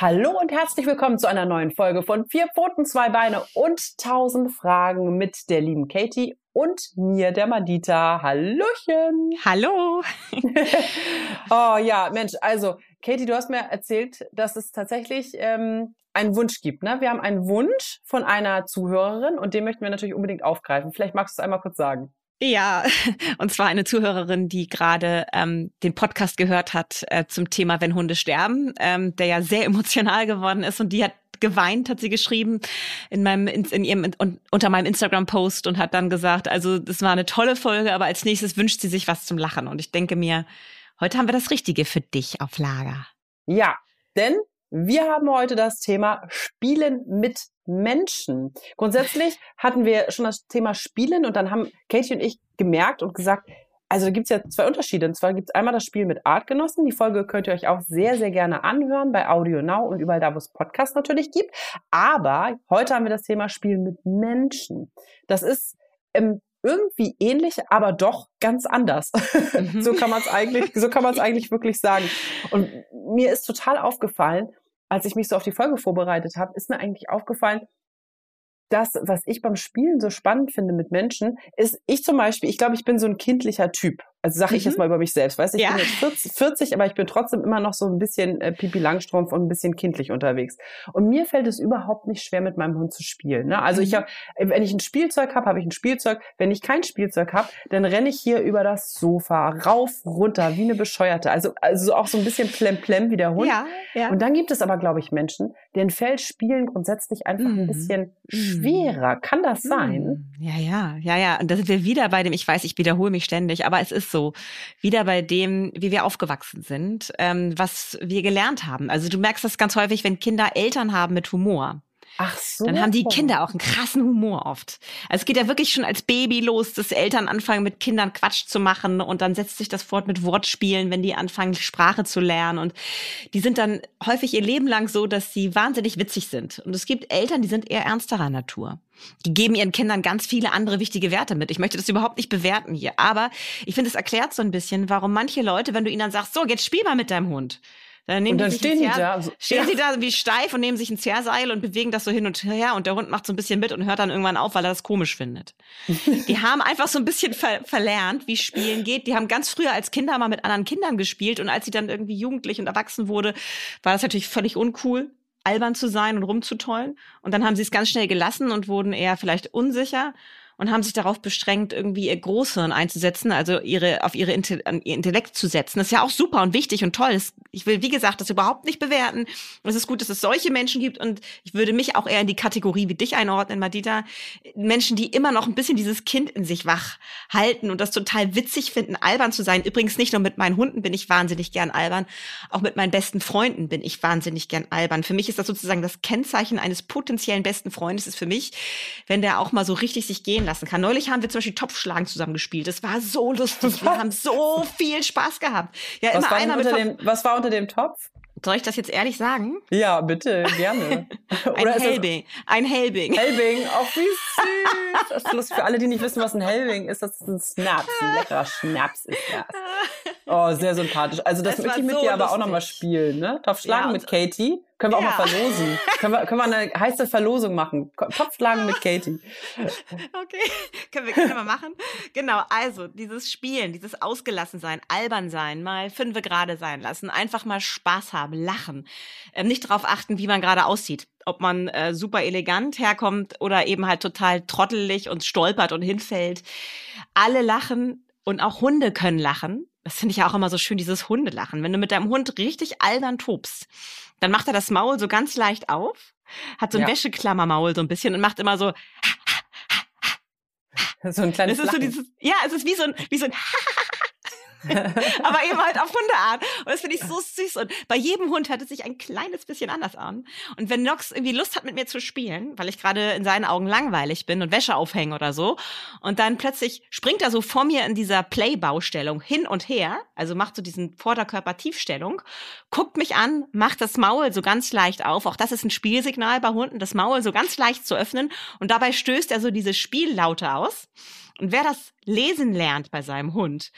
Hallo und herzlich willkommen zu einer neuen Folge von Vier Pfoten, zwei Beine und tausend Fragen mit der lieben Katie und mir, der Madita. Hallöchen! Hallo! oh ja, Mensch, also Katie, du hast mir erzählt, dass es tatsächlich ähm, einen Wunsch gibt. Ne? Wir haben einen Wunsch von einer Zuhörerin und den möchten wir natürlich unbedingt aufgreifen. Vielleicht magst du es einmal kurz sagen. Ja, und zwar eine Zuhörerin, die gerade ähm, den Podcast gehört hat äh, zum Thema Wenn Hunde sterben, ähm, der ja sehr emotional geworden ist und die hat geweint, hat sie geschrieben in meinem in, in ihrem in, unter meinem Instagram Post und hat dann gesagt, also das war eine tolle Folge, aber als nächstes wünscht sie sich was zum Lachen und ich denke mir, heute haben wir das richtige für dich auf Lager. Ja, denn wir haben heute das Thema Spielen mit Menschen. Grundsätzlich hatten wir schon das Thema Spielen und dann haben Katie und ich gemerkt und gesagt, also da gibt's ja zwei Unterschiede. Und zwar gibt's einmal das Spiel mit Artgenossen. Die Folge könnt ihr euch auch sehr, sehr gerne anhören bei Audio Now und überall da, wo es Podcasts natürlich gibt. Aber heute haben wir das Thema Spielen mit Menschen. Das ist ähm, irgendwie ähnlich, aber doch ganz anders. Mhm. so kann man es eigentlich, so kann man es eigentlich wirklich sagen. Und mir ist total aufgefallen, als ich mich so auf die Folge vorbereitet habe, ist mir eigentlich aufgefallen, das, was ich beim Spielen so spannend finde mit Menschen, ist, ich zum Beispiel, ich glaube, ich bin so ein kindlicher Typ. Also sage ich mhm. jetzt mal über mich selbst. Weißt du, ich ja. bin jetzt 40, 40, aber ich bin trotzdem immer noch so ein bisschen äh, Pipi Langstrumpf und ein bisschen kindlich unterwegs. Und mir fällt es überhaupt nicht schwer, mit meinem Hund zu spielen. Ne? Also mhm. ich habe, wenn ich ein Spielzeug habe, habe ich ein Spielzeug. Wenn ich kein Spielzeug habe, dann renne ich hier über das Sofa rauf, runter, wie eine Bescheuerte. Also, also auch so ein bisschen plemplem wie der Hund. Ja, ja. Und dann gibt es aber, glaube ich, Menschen, denen fällt Spielen grundsätzlich einfach mhm. ein bisschen mhm. schwerer. Kann das sein? Mhm. Ja, ja, ja, ja. Und da sind wir wieder bei dem, ich weiß, ich wiederhole mich ständig, aber es ist so. Wieder bei dem, wie wir aufgewachsen sind, ähm, was wir gelernt haben. Also du merkst das ganz häufig, wenn Kinder Eltern haben mit Humor. Ach so. Dann haben die Kinder auch einen krassen Humor oft. Also es geht ja wirklich schon als Baby los, dass Eltern anfangen mit Kindern Quatsch zu machen und dann setzt sich das fort mit Wortspielen, wenn die anfangen Sprache zu lernen und die sind dann häufig ihr Leben lang so, dass sie wahnsinnig witzig sind. Und es gibt Eltern, die sind eher ernsterer Natur. Die geben ihren Kindern ganz viele andere wichtige Werte mit. Ich möchte das überhaupt nicht bewerten hier, aber ich finde, es erklärt so ein bisschen, warum manche Leute, wenn du ihnen dann sagst, so, jetzt spiel mal mit deinem Hund, dann nehmen und dann stehen die da. So, stehen ja. sie da wie steif und nehmen sich ein Zerrseil und bewegen das so hin und her und der Hund macht so ein bisschen mit und hört dann irgendwann auf, weil er das komisch findet. die haben einfach so ein bisschen ver verlernt, wie Spielen geht. Die haben ganz früher als Kinder mal mit anderen Kindern gespielt und als sie dann irgendwie jugendlich und erwachsen wurde, war das natürlich völlig uncool albern zu sein und rumzutollen. Und dann haben sie es ganz schnell gelassen und wurden eher vielleicht unsicher und haben sich darauf bestrengt, irgendwie ihr Großhirn einzusetzen, also ihre, auf ihre Inte ihr Intellekt zu setzen. Das ist ja auch super und wichtig und toll. Ich will, wie gesagt, das überhaupt nicht bewerten. Es ist gut, dass es solche Menschen gibt und ich würde mich auch eher in die Kategorie wie dich einordnen, Madita. Menschen, die immer noch ein bisschen dieses Kind in sich wach halten und das total witzig finden, albern zu sein. Übrigens nicht nur mit meinen Hunden bin ich wahnsinnig gern albern, auch mit meinen besten Freunden bin ich wahnsinnig gern albern. Für mich ist das sozusagen das Kennzeichen eines potenziellen besten Freundes ist für mich, wenn der auch mal so richtig sich gehen lassen kann. Neulich haben wir zum Beispiel Topfschlagen zusammen gespielt. Das war so lustig. Wir haben so viel Spaß gehabt. Ja, was immer einer mit dem, Was war unter dem Topf? Soll ich das jetzt ehrlich sagen? Ja, bitte, gerne. ein Helbing. Ein Helbing. Helbing, auch wie süß. Das ist für alle, die nicht wissen, was ein Helbing ist, das ist ein Schnaps. Ein leckerer Schnaps ist das. Oh, sehr sympathisch. Also das, das möchte ich mit so dir aber lustig. auch nochmal spielen, ne? Topfschlagen ja, mit Katie. Können wir auch ja. mal verlosen. können, wir, können wir eine heiße Verlosung machen. Topfschlagen mit Katie. Okay, können wir gerne mal machen. Genau, also dieses Spielen, dieses Ausgelassensein, albern sein, mal fünfe gerade sein lassen, einfach mal Spaß haben, lachen. Ähm, nicht darauf achten, wie man gerade aussieht. Ob man äh, super elegant herkommt oder eben halt total trottelig und stolpert und hinfällt. Alle lachen und auch Hunde können lachen. Das finde ich ja auch immer so schön, dieses Hundelachen. Wenn du mit deinem Hund richtig albern tobst, dann macht er das Maul so ganz leicht auf, hat so ein ja. Wäscheklammermaul so ein bisschen und macht immer so. So ein kleines das ist so dieses, Ja, es ist wie so ein, wie so ein aber eben halt auf Hundeart. Und das finde ich so süß. Und bei jedem Hund hört es sich ein kleines bisschen anders an. Und wenn Nox irgendwie Lust hat, mit mir zu spielen, weil ich gerade in seinen Augen langweilig bin und Wäsche aufhängen oder so, und dann plötzlich springt er so vor mir in dieser Play-Baustellung hin und her, also macht so diesen Vorderkörper-Tiefstellung, guckt mich an, macht das Maul so ganz leicht auf. Auch das ist ein Spielsignal bei Hunden, das Maul so ganz leicht zu öffnen. Und dabei stößt er so diese Spiellaute aus. Und wer das lesen lernt bei seinem Hund,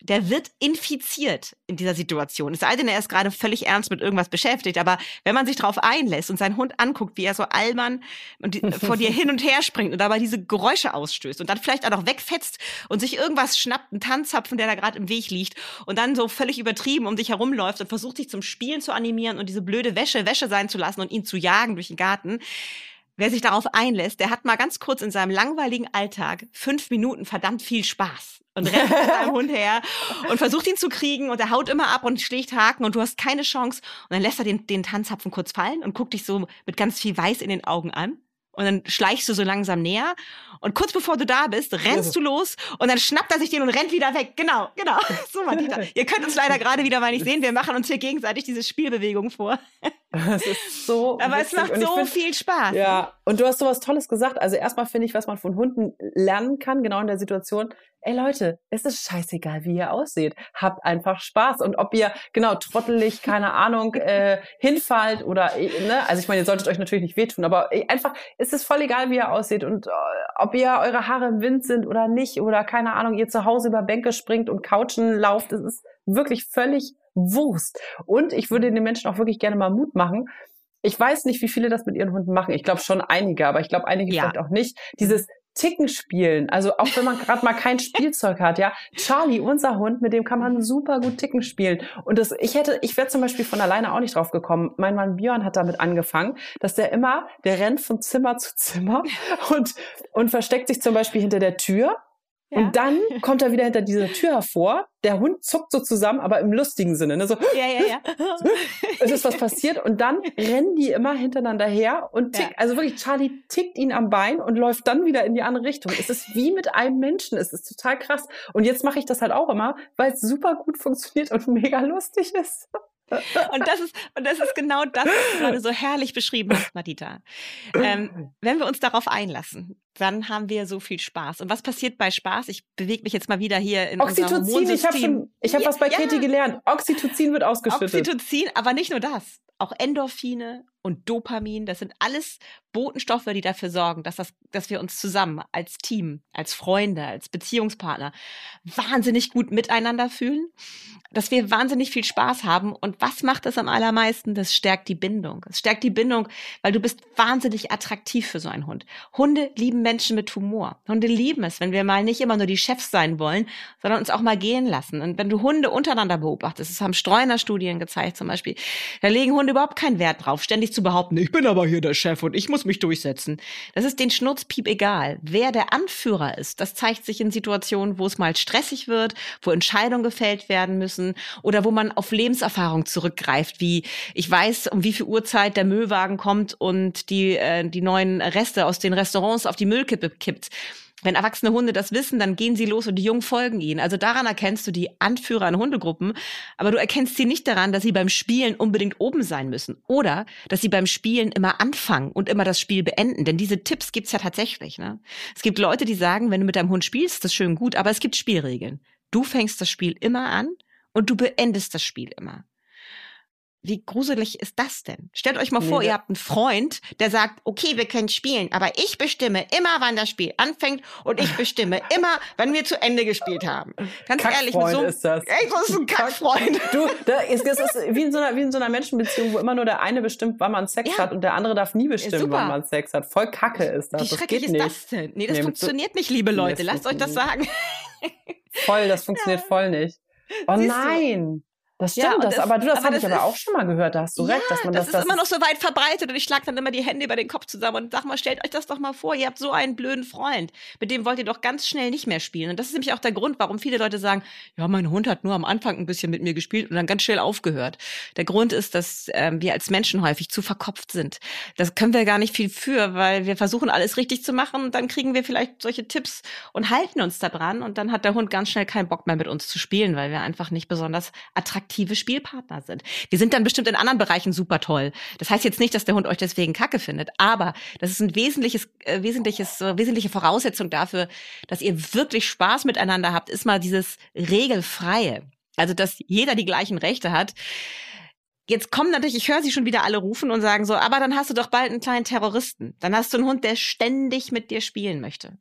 der wird infiziert in dieser Situation. Es sei denn, er ist gerade völlig ernst mit irgendwas beschäftigt. Aber wenn man sich darauf einlässt und seinen Hund anguckt, wie er so allmann und vor dir hin und her springt und dabei diese Geräusche ausstößt und dann vielleicht auch noch wegfetzt und sich irgendwas schnappt, einen Tanzapfen, der da gerade im Weg liegt und dann so völlig übertrieben um dich herumläuft und versucht sich zum Spielen zu animieren und diese blöde Wäsche Wäsche sein zu lassen und ihn zu jagen durch den Garten Wer sich darauf einlässt, der hat mal ganz kurz in seinem langweiligen Alltag fünf Minuten verdammt viel Spaß und rennt mit seinem Hund her und versucht ihn zu kriegen und er haut immer ab und schlägt Haken und du hast keine Chance. Und dann lässt er den, den Tanzapfen kurz fallen und guckt dich so mit ganz viel Weiß in den Augen an. Und dann schleichst du so langsam näher. Und kurz bevor du da bist, rennst du los und dann schnappt er sich den und rennt wieder weg. Genau, genau. So, Martita. Ihr könnt uns leider gerade wieder mal nicht sehen. Wir machen uns hier gegenseitig diese Spielbewegung vor. Das ist so. Aber witzig. es macht so find, viel Spaß. Ja, und du hast so was Tolles gesagt. Also erstmal finde ich, was man von Hunden lernen kann, genau in der Situation. Ey Leute, es ist scheißegal, wie ihr aussieht. Habt einfach Spaß. Und ob ihr, genau, trottelig, keine Ahnung, äh, hinfallt oder, äh, ne, also ich meine, ihr solltet euch natürlich nicht wehtun, aber äh, einfach, es ist voll egal, wie ihr aussieht und äh, ob ihr eure Haare im Wind sind oder nicht oder keine Ahnung, ihr zu Hause über Bänke springt und Couchen lauft, es ist wirklich völlig Wurst. Und ich würde den Menschen auch wirklich gerne mal Mut machen. Ich weiß nicht, wie viele das mit ihren Hunden machen. Ich glaube schon einige, aber ich glaube einige ja. vielleicht auch nicht. Dieses Ticken spielen, also auch wenn man gerade mal kein Spielzeug hat, ja. Charlie, unser Hund, mit dem kann man super gut Ticken spielen. Und das, ich hätte, ich wäre zum Beispiel von alleine auch nicht drauf gekommen. Mein Mann Björn hat damit angefangen, dass der immer, der rennt von Zimmer zu Zimmer und, und versteckt sich zum Beispiel hinter der Tür und dann kommt er wieder hinter dieser Tür hervor. Der Hund zuckt so zusammen, aber im lustigen Sinne. Ne? So, ja, ja, ja. es ist was passiert. Und dann rennen die immer hintereinander her und tick, ja. also wirklich, Charlie tickt ihn am Bein und läuft dann wieder in die andere Richtung. Es ist wie mit einem Menschen. Es ist total krass. Und jetzt mache ich das halt auch immer, weil es super gut funktioniert und mega lustig ist. Und das ist, und das ist genau das, was du gerade so herrlich beschrieben hast, Madita. Ähm, wenn wir uns darauf einlassen, dann haben wir so viel Spaß. Und was passiert bei Spaß? Ich bewege mich jetzt mal wieder hier in Oxytocin, ich habe schon, ich habe was bei ja. Katie gelernt. Oxytocin wird ausgeschüttet. Oxytocin, aber nicht nur das. Auch Endorphine und Dopamin, das sind alles Botenstoffe, die dafür sorgen, dass, das, dass wir uns zusammen als Team, als Freunde, als Beziehungspartner wahnsinnig gut miteinander fühlen, dass wir wahnsinnig viel Spaß haben. Und was macht das am allermeisten? Das stärkt die Bindung. Es stärkt die Bindung, weil du bist wahnsinnig attraktiv für so einen Hund. Hunde lieben Menschen mit Humor. Hunde lieben es, wenn wir mal nicht immer nur die Chefs sein wollen, sondern uns auch mal gehen lassen. Und wenn du Hunde untereinander beobachtest, das haben Streuner-Studien gezeigt zum Beispiel, da legen Hunde überhaupt keinen Wert drauf, ständig zu behaupten, ich bin aber hier der Chef und ich muss mich durchsetzen. Das ist den Schnurzpiep egal. Wer der Anführer ist, das zeigt sich in Situationen, wo es mal stressig wird, wo Entscheidungen gefällt werden müssen oder wo man auf Lebenserfahrung zurückgreift, wie ich weiß, um wie viel Uhrzeit der Müllwagen kommt und die, äh, die neuen Reste aus den Restaurants auf die Müllkippe kippt. Wenn erwachsene Hunde das wissen, dann gehen sie los und die Jungen folgen ihnen. Also daran erkennst du die Anführer an Hundegruppen, aber du erkennst sie nicht daran, dass sie beim Spielen unbedingt oben sein müssen oder dass sie beim Spielen immer anfangen und immer das Spiel beenden. Denn diese Tipps gibt's ja tatsächlich. Ne? Es gibt Leute, die sagen, wenn du mit deinem Hund spielst, ist das schön gut, aber es gibt Spielregeln. Du fängst das Spiel immer an und du beendest das Spiel immer. Wie gruselig ist das denn? Stellt euch mal nee, vor, ihr habt einen Freund, der sagt, okay, wir können spielen, aber ich bestimme immer, wann das Spiel anfängt und ich bestimme immer, wann wir zu Ende gespielt haben. Ganz ehrlich, mit so ist das. Ey, das ist ein Kackfreund. Du, da ist, das ist wie in, so einer, wie in so einer Menschenbeziehung, wo immer nur der eine bestimmt, wann man Sex ja. hat und der andere darf nie bestimmen, wann man Sex hat. Voll Kacke ist das. Wie schrecklich das ist nicht. das denn? Nee, das nee, funktioniert nicht, liebe Leute. Lasst euch das sagen. Voll, das funktioniert ja. voll nicht. Oh Siehst nein. Das stimmt, Ja, das, das- aber du, das habe ich das aber ist- auch schon mal gehört, da hast du ja, recht, dass man das, das, ist immer noch so weit verbreitet und ich schlag dann immer die Hände über den Kopf zusammen und sag mal, stellt euch das doch mal vor, ihr habt so einen blöden Freund, mit dem wollt ihr doch ganz schnell nicht mehr spielen. Und das ist nämlich auch der Grund, warum viele Leute sagen, ja, mein Hund hat nur am Anfang ein bisschen mit mir gespielt und dann ganz schnell aufgehört. Der Grund ist, dass ähm, wir als Menschen häufig zu verkopft sind. Das können wir gar nicht viel für, weil wir versuchen, alles richtig zu machen und dann kriegen wir vielleicht solche Tipps und halten uns da dran und dann hat der Hund ganz schnell keinen Bock mehr mit uns zu spielen, weil wir einfach nicht besonders attraktive Spielpartner sind. Wir sind dann bestimmt in anderen Bereichen super toll. Das heißt jetzt nicht, dass der Hund euch deswegen Kacke findet, aber das ist ein wesentliches, äh, wesentliches, äh, wesentliche Voraussetzung dafür, dass ihr wirklich Spaß miteinander habt, ist mal dieses regelfreie. Also, dass jeder die gleichen Rechte hat. Jetzt kommen natürlich, ich höre sie schon wieder alle rufen und sagen so, aber dann hast du doch bald einen kleinen Terroristen. Dann hast du einen Hund, der ständig mit dir spielen möchte.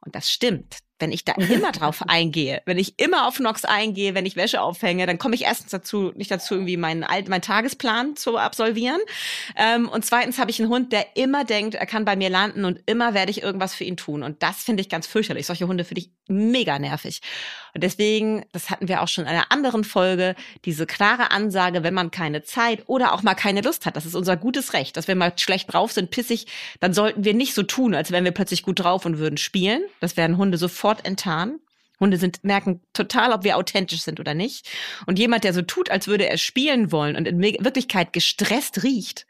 Und das stimmt. Wenn ich da immer drauf eingehe, wenn ich immer auf Nox eingehe, wenn ich Wäsche aufhänge, dann komme ich erstens dazu, nicht dazu, irgendwie meinen, meinen Tagesplan zu absolvieren. Ähm, und zweitens habe ich einen Hund, der immer denkt, er kann bei mir landen und immer werde ich irgendwas für ihn tun. Und das finde ich ganz fürchterlich. Solche Hunde finde ich mega nervig. Und deswegen, das hatten wir auch schon in einer anderen Folge, diese klare Ansage, wenn man keine Zeit oder auch mal keine Lust hat, das ist unser gutes Recht, dass wir mal schlecht drauf sind, pissig, dann sollten wir nicht so tun, als wären wir plötzlich gut drauf und würden spielen. Das werden Hunde sofort enttarnen. Hunde sind, merken total, ob wir authentisch sind oder nicht. Und jemand, der so tut, als würde er spielen wollen und in Wirklichkeit gestresst riecht,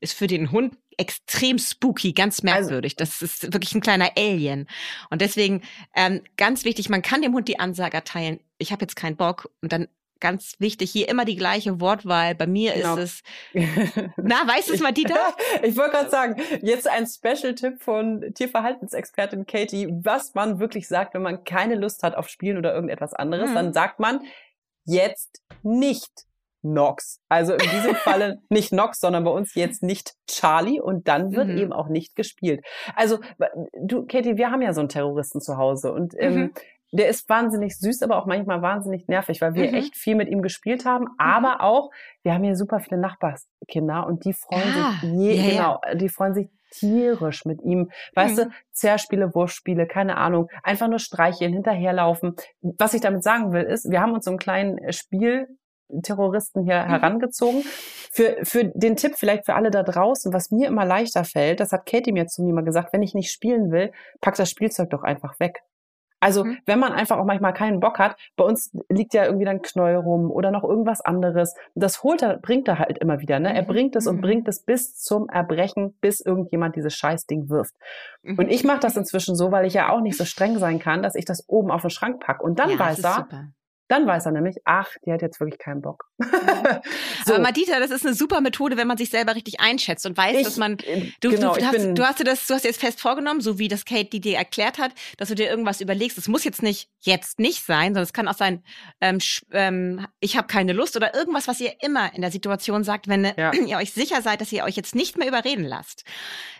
ist für den Hund extrem spooky, ganz merkwürdig. das ist wirklich ein kleiner Alien. Und deswegen ähm, ganz wichtig, man kann dem Hund die Ansage erteilen, ich habe jetzt keinen Bock. Und dann ganz wichtig, hier immer die gleiche Wortwahl. Bei mir Genau. ist es, na, weißt du es mal, Dieter? Ich wollte gerade sagen, jetzt ein Special-Tipp von Tierverhaltensexpertin Katie, was man wirklich sagt, wenn man keine Lust hat auf Spielen oder irgendetwas anderes, Mhm. dann sagt man jetzt nicht Nox. Also in diesem Falle nicht Nox, sondern bei uns jetzt nicht Charlie und dann wird Mhm. eben auch nicht gespielt. Also du, Katie, wir haben ja so einen Terroristen zu Hause und ähm, Mhm. Der ist wahnsinnig süß, aber auch manchmal wahnsinnig nervig, weil wir Mhm. echt viel mit ihm gespielt haben. Aber auch, wir haben hier super viele Nachbarskinder und die freuen Ah, sich, je, ja. genau, die freuen sich tierisch mit ihm. Weißt Mhm. du, Zerspiele, Wurfspiele, keine Ahnung, einfach nur streicheln, hinterherlaufen. Was ich damit sagen will, ist, wir haben uns so einen kleinen Spiel Terroristen hier Mhm. herangezogen. Für, für den Tipp vielleicht für alle da draußen, was mir immer leichter fällt, das hat Katie mir zu mir mal gesagt, wenn ich nicht spielen will, pack das Spielzeug doch einfach weg. Also, Mhm. wenn man einfach auch manchmal keinen Bock hat, bei uns liegt ja irgendwie dann Knoll rum oder noch irgendwas anderes. Das holt er, bringt er halt immer wieder, ne? Er Mhm. bringt es und Mhm. bringt es bis zum Erbrechen, bis irgendjemand dieses Scheißding wirft. Mhm. Und ich mache das inzwischen so, weil ich ja auch nicht so streng sein kann, dass ich das oben auf den Schrank pack. Und dann ja, weiß er, super. Dann weiß er nämlich, ach, die hat jetzt wirklich keinen Bock. so. Aber Madita, das ist eine super Methode, wenn man sich selber richtig einschätzt und weiß, Ich- dass man äh, Du, genau, du, hast, du hast dir das, du hast dir jetzt fest vorgenommen, so wie das Kate die dir erklärt hat, dass du dir irgendwas überlegst. Es muss jetzt nicht jetzt nicht sein, sondern es kann auch sein, ähm, ähm, ich habe keine Lust oder irgendwas, was ihr immer in der Situation sagt, wenn Ja. ihr euch sicher seid, dass ihr euch jetzt nicht mehr überreden lasst.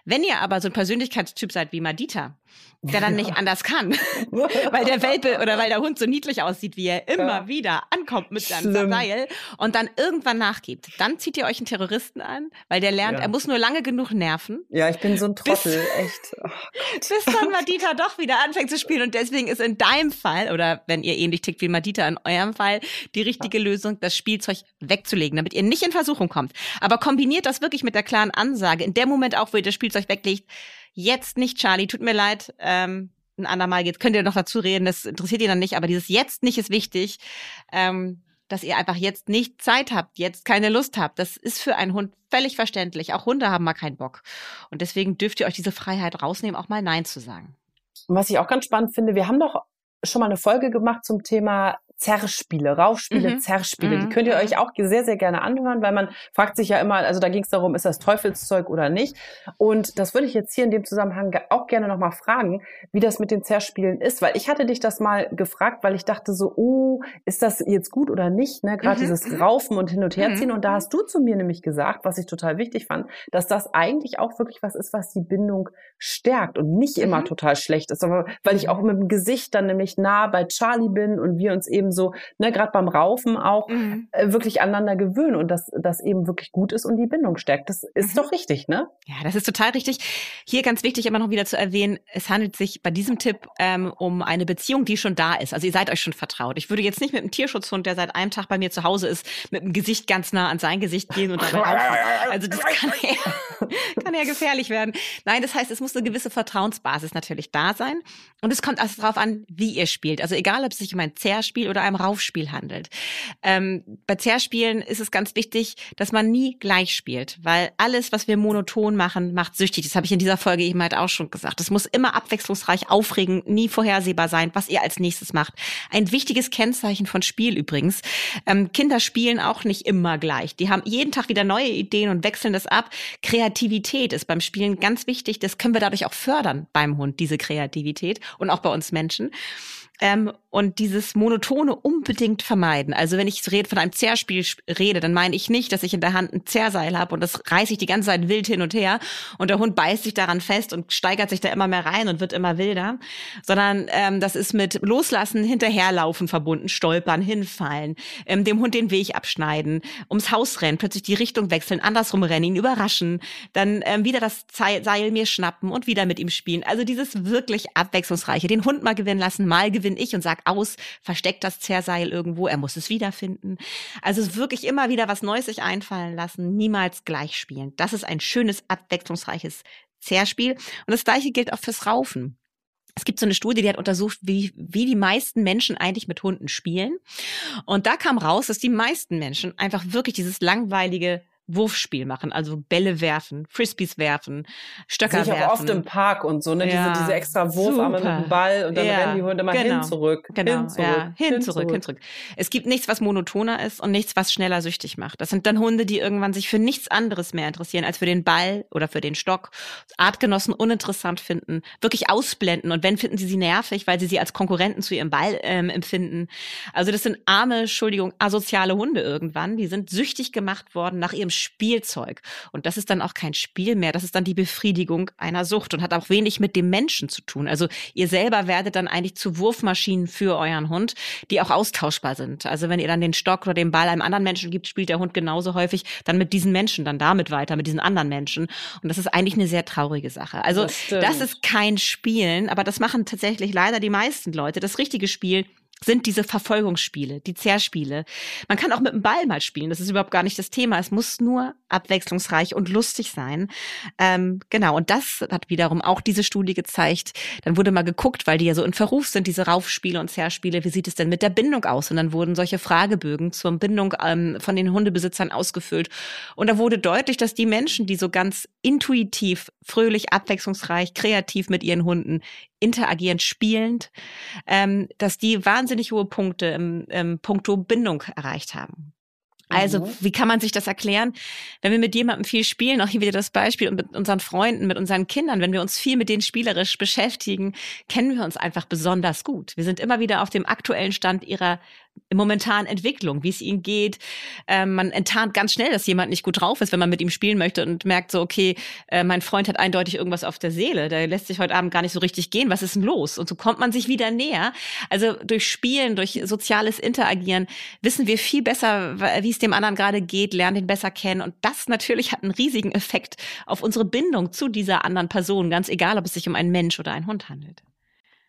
Wenn ihr aber so ein Persönlichkeitstyp seid wie Madita, der dann nicht anders kann, weil der Welpe oder weil der Hund so niedlich aussieht, wie er immer Ja. wieder ankommt mit seinem Schlimm. Seil und dann irgendwann nachgibt. Dann zieht ihr euch einen Terroristen an, weil der lernt, Ja. er muss nur lange genug nerven, ja, ich bin so ein Trottel, echt. Ach, bis dann Madita doch wieder anfängt zu spielen. Und deswegen ist in deinem Fall, oder wenn ihr ähnlich tickt wie Madita in eurem Fall, die richtige Lösung, das Spielzeug wegzulegen, damit ihr nicht in Versuchung kommt. Aber kombiniert das wirklich mit der klaren Ansage. In dem Moment auch, wo ihr das Spielzeug weglegt, jetzt nicht, Charlie, tut mir leid, ähm, ein andermal jetzt könnt ihr noch dazu reden, das interessiert ihr dann nicht, aber dieses jetzt nicht ist wichtig, ähm, dass ihr einfach jetzt nicht Zeit habt, jetzt keine Lust habt. Das ist für einen Hund völlig verständlich. Auch Hunde haben mal keinen Bock. Und deswegen dürft ihr euch diese Freiheit rausnehmen, auch mal Nein zu sagen. Und was ich auch ganz spannend finde, wir haben doch schon mal eine Folge gemacht zum Thema Zerrspiele, Raufspiele, Mhm. Zerrspiele. Die Mhm. könnt ihr Mhm. euch auch sehr, sehr gerne anhören, weil man fragt sich ja immer, also da ging es darum, ist das Teufelszeug oder nicht? Und das würde ich jetzt hier in dem Zusammenhang auch gerne nochmal fragen, wie das mit den Zerspielen ist, weil ich hatte dich das mal gefragt, weil ich dachte so, oh, ist das jetzt gut oder nicht? Ne? Gerade Mhm. dieses Raufen und hin und herziehen. Mhm. Und da hast du zu mir nämlich gesagt, was ich total wichtig fand, dass das eigentlich auch wirklich was ist, was die Bindung stärkt und nicht immer Mhm. total schlecht ist, aber weil ich auch mit dem Gesicht dann nämlich nah bei Charlie bin und wir uns eben eben so, ne, gerade beim Raufen auch mhm. äh, wirklich aneinander gewöhnen und dass das eben wirklich gut ist und die Bindung stärkt. Das ist mhm. doch richtig, ne? Ja, das ist total richtig. Hier ganz wichtig immer noch wieder zu erwähnen, es handelt sich bei diesem Tipp ähm, um eine Beziehung, die schon da ist. Also ihr seid euch schon vertraut. Ich würde jetzt nicht mit einem Tierschutzhund, der seit einem Tag bei mir zu Hause ist, mit dem Gesicht ganz nah an sein Gesicht gehen und dabei aufhören. Also das kann ja, kann ja gefährlich werden. Nein, das heißt, es muss eine gewisse Vertrauensbasis natürlich da sein. Und es kommt also darauf an, wie ihr spielt. Also egal, ob es sich um ein Zerrspiel oder ein Raufspiel handelt. Ähm, bei Zerrspielen ist es ganz wichtig, dass man nie gleich spielt, weil alles, was wir monoton machen, macht süchtig. Das habe ich in dieser Folge eben halt auch schon gesagt. Es muss immer abwechslungsreich, aufregend, nie vorhersehbar sein, was ihr als nächstes macht. Ein wichtiges Kennzeichen von Spiel übrigens. Ähm, Kinder spielen auch nicht immer gleich. Die haben jeden Tag wieder neue Ideen und wechseln das ab. Kreativität ist beim Spielen ganz wichtig. Das können wir dadurch auch fördern beim Hund, diese Kreativität und auch bei uns Menschen. Ähm, und dieses Monotone unbedingt vermeiden. Also wenn ich von einem Zerrspiel rede, dann meine ich nicht, dass ich in der Hand ein Zerrseil habe und das reiße ich die ganze Zeit wild hin und her und der Hund beißt sich daran fest und steigert sich da immer mehr rein und wird immer wilder, sondern ähm, das ist mit Loslassen, hinterherlaufen verbunden, stolpern, hinfallen, ähm, dem Hund den Weg abschneiden, ums Haus rennen, plötzlich die Richtung wechseln, andersrum rennen, ihn überraschen, dann ähm, wieder das Seil mir schnappen und wieder mit ihm spielen. Also dieses wirklich abwechslungsreiche, den Hund mal gewinnen lassen, mal gewinne ich und sag aus, versteckt das Zerrseil irgendwo, er muss es wiederfinden. Also wirklich immer wieder was Neues sich einfallen lassen, niemals gleich spielen. Das ist ein schönes, abwechslungsreiches Zerrspiel. Und das gleiche gilt auch fürs Raufen. Es gibt so eine Studie, die hat untersucht, wie, wie die meisten Menschen eigentlich mit Hunden spielen. Und da kam raus, dass die meisten Menschen einfach wirklich dieses langweilige Wurfspiel machen, also Bälle werfen, Frisbees werfen, Stöcker Sehe ich werfen. auch oft im Park und so, ne? Ja, diese, diese extra Wurfarme mit dem Ball und dann ja, rennen die Hunde mal genau, hin, zurück, genau, hin, zurück, ja, hin, hin, zurück, hin, zurück. Es gibt nichts, was monotoner ist und nichts, was schneller süchtig macht. Das sind dann Hunde, die irgendwann sich für nichts anderes mehr interessieren als für den Ball oder für den Stock, Artgenossen uninteressant finden, wirklich ausblenden und wenn, finden sie sie nervig, weil sie sie als Konkurrenten zu ihrem Ball ähm, empfinden. Also das sind arme, Entschuldigung, asoziale Hunde irgendwann, die sind süchtig gemacht worden nach ihrem Spielzeug. Und das ist dann auch kein Spiel mehr, das ist dann die Befriedigung einer Sucht und hat auch wenig mit dem Menschen zu tun. Also ihr selber werdet dann eigentlich zu Wurfmaschinen für euren Hund, die auch austauschbar sind. Also wenn ihr dann den Stock oder den Ball einem anderen Menschen gibt, spielt der Hund genauso häufig dann mit diesen Menschen, dann damit weiter, mit diesen anderen Menschen. Und das ist eigentlich eine sehr traurige Sache. Also das, das ist kein Spielen, aber das machen tatsächlich leider die meisten Leute. Das richtige Spiel sind diese Verfolgungsspiele, die Zerrspiele. Man kann auch mit dem Ball mal spielen, das ist überhaupt gar nicht das Thema. Es muss nur abwechslungsreich und lustig sein. Ähm, genau, und das hat wiederum auch diese Studie gezeigt. Dann wurde mal geguckt, weil die ja so in Verruf sind, diese Raufspiele und Zerrspiele, wie sieht es denn mit der Bindung aus? Und dann wurden solche Fragebögen zur Bindung ähm, von den Hundebesitzern ausgefüllt. Und da wurde deutlich, dass die Menschen, die so ganz intuitiv, fröhlich, abwechslungsreich, kreativ mit ihren Hunden interagieren, spielend, ähm, dass die wahnsinnig hohe Punkte im, im Punkto Bindung erreicht haben. Also, mhm. wie kann man sich das erklären? Wenn wir mit jemandem viel spielen, auch hier wieder das Beispiel und mit unseren Freunden, mit unseren Kindern, wenn wir uns viel mit denen spielerisch beschäftigen, kennen wir uns einfach besonders gut. Wir sind immer wieder auf dem aktuellen Stand ihrer momentanen Entwicklung, wie es ihnen geht. Ähm, man enttarnt ganz schnell, dass jemand nicht gut drauf ist, wenn man mit ihm spielen möchte und merkt so, okay, äh, mein Freund hat eindeutig irgendwas auf der Seele, der lässt sich heute Abend gar nicht so richtig gehen, was ist denn los? Und so kommt man sich wieder näher. Also durch Spielen, durch soziales Interagieren wissen wir viel besser, wie es dem anderen gerade geht, lernen den besser kennen und das natürlich hat einen riesigen Effekt auf unsere Bindung zu dieser anderen Person, ganz egal, ob es sich um einen Mensch oder einen Hund handelt.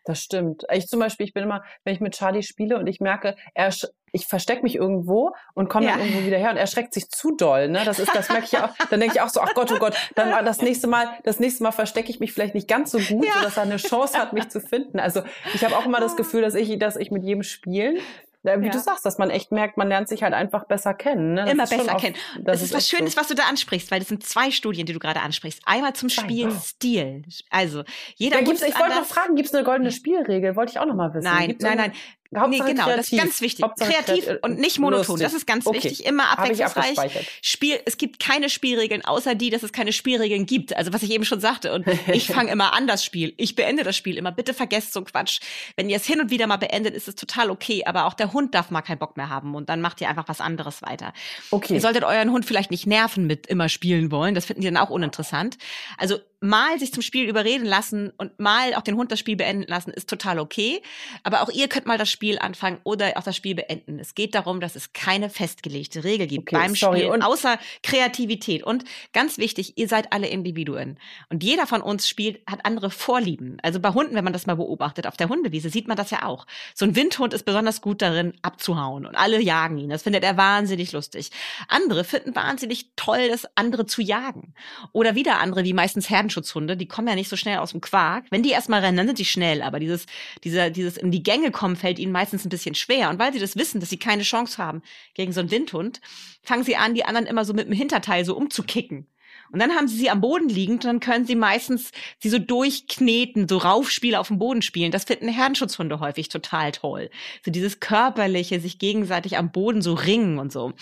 Das stimmt. Ich zum Beispiel, ich bin immer, wenn ich mit Charlie spiele und ich merke, er, ich verstecke mich irgendwo und komme ja. dann irgendwo wieder her und er schreckt sich zu doll. Ne? Das ist, das merke ich auch. Dann denke ich auch so, ach Gott, oh Gott, dann das nächste Mal, das nächste Mal verstecke ich mich vielleicht nicht ganz so gut, ja. sodass er eine Chance hat, mich zu finden. Also ich habe auch immer das Gefühl, dass ich, dass ich mit jedem spielen wie ja. du sagst, dass man echt merkt, man lernt sich halt einfach besser kennen. Ne? Immer besser kennen. das, das ist was Schönes, so. was du da ansprichst, weil das sind zwei Studien, die du gerade ansprichst. Einmal zum Spielstil. Also jeder. Ja, gibt's, ich wollte noch fragen, gibt es eine goldene Spielregel? Wollte ich auch noch mal wissen. Nein, nein, nein. Hauptsache nee, genau, kreativ. das ist ganz wichtig. Hauptsache kreativ und nicht monoton. Lustig. Das ist ganz okay. wichtig. Immer abwechslungsreich. Spiel, es gibt keine Spielregeln, außer die, dass es keine Spielregeln gibt. Also was ich eben schon sagte. Und ich fange immer an das Spiel. Ich beende das Spiel immer. Bitte vergesst so Quatsch. Wenn ihr es hin und wieder mal beendet, ist es total okay. Aber auch der Hund darf mal keinen Bock mehr haben und dann macht ihr einfach was anderes weiter. Okay. Ihr solltet euren Hund vielleicht nicht nerven mit immer spielen wollen. Das finden die dann auch uninteressant. Also mal sich zum Spiel überreden lassen und mal auch den Hund das Spiel beenden lassen, ist total okay. Aber auch ihr könnt mal das Spiel anfangen oder auch das Spiel beenden. Es geht darum, dass es keine festgelegte Regel gibt okay, beim sorry. Spiel, und außer Kreativität. Und ganz wichtig, ihr seid alle Individuen. Und jeder von uns spielt, hat andere Vorlieben. Also bei Hunden, wenn man das mal beobachtet, auf der Hundewiese sieht man das ja auch. So ein Windhund ist besonders gut darin, abzuhauen. Und alle jagen ihn. Das findet er wahnsinnig lustig. Andere finden wahnsinnig toll, das andere zu jagen. Oder wieder andere, wie meistens Herden Herdenschutzhunde, die kommen ja nicht so schnell aus dem Quark. Wenn die erstmal rennen, dann sind die schnell, aber dieses, dieser, dieses in die Gänge kommen fällt ihnen meistens ein bisschen schwer. Und weil sie das wissen, dass sie keine Chance haben gegen so einen Windhund, fangen sie an, die anderen immer so mit dem Hinterteil so umzukicken. Und dann haben sie sie am Boden liegend und dann können sie meistens sie so durchkneten, so Raufspiele auf dem Boden spielen. Das finden Herdenschutzhunde häufig total toll. So dieses körperliche, sich gegenseitig am Boden so ringen und so.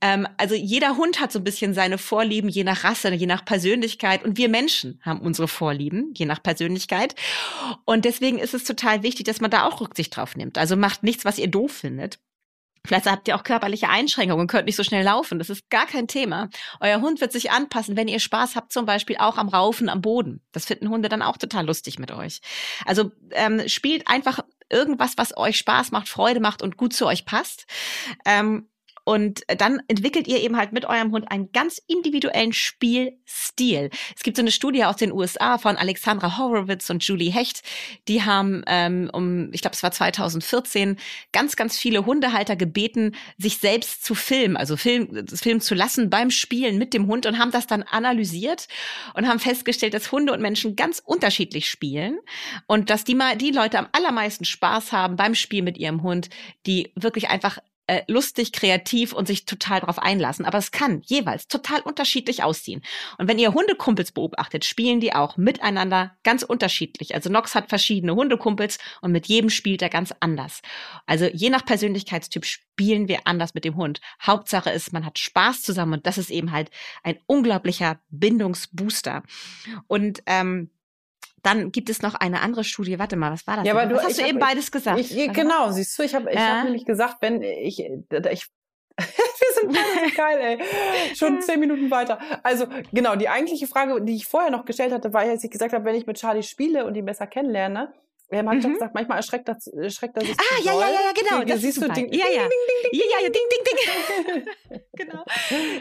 Ähm, also jeder Hund hat so ein bisschen seine Vorlieben, je nach Rasse, je nach Persönlichkeit. Und wir Menschen haben unsere Vorlieben, je nach Persönlichkeit. Und deswegen ist es total wichtig, dass man da auch Rücksicht drauf nimmt. Also macht nichts, was ihr doof findet. Vielleicht habt ihr auch körperliche Einschränkungen und könnt nicht so schnell laufen. Das ist gar kein Thema. Euer Hund wird sich anpassen, wenn ihr Spaß habt, zum Beispiel auch am Raufen am Boden. Das finden Hunde dann auch total lustig mit euch. Also ähm, spielt einfach irgendwas, was euch Spaß macht, Freude macht und gut zu euch passt. Ähm, und dann entwickelt ihr eben halt mit eurem Hund einen ganz individuellen Spielstil. Es gibt so eine Studie aus den USA von Alexandra Horowitz und Julie Hecht. Die haben ähm, um, ich glaube, es war 2014, ganz, ganz viele Hundehalter gebeten, sich selbst zu filmen, also film, filmen zu lassen beim Spielen mit dem Hund und haben das dann analysiert und haben festgestellt, dass Hunde und Menschen ganz unterschiedlich spielen und dass die die Leute am allermeisten Spaß haben beim Spiel mit ihrem Hund, die wirklich einfach äh, lustig, kreativ und sich total darauf einlassen. Aber es kann jeweils total unterschiedlich aussehen. Und wenn ihr Hundekumpels beobachtet, spielen die auch miteinander ganz unterschiedlich. Also Nox hat verschiedene Hundekumpels und mit jedem spielt er ganz anders. Also je nach Persönlichkeitstyp spielen wir anders mit dem Hund. Hauptsache ist, man hat Spaß zusammen und das ist eben halt ein unglaublicher Bindungsbooster. Und ähm, dann gibt es noch eine andere Studie. Warte mal, was war das? Ja, aber du, was hast du hab, eben beides gesagt. Ich, genau, siehst du, ich habe ich ja. hab nämlich gesagt, wenn ich, ich wir sind beide geil, ey. Schon zehn Minuten weiter. Also, genau, die eigentliche Frage, die ich vorher noch gestellt hatte, war, als ich gesagt habe, wenn ich mit Charlie spiele und ihn besser kennenlerne, wir haben mhm. gesagt, manchmal erschreckt, das, erschreckt er sich. Ah, ja, ja, ja, ja, genau. Das siehst du, ding, ja, ja. ding, ding, ding, ja, ja, ding, ding, ding. genau.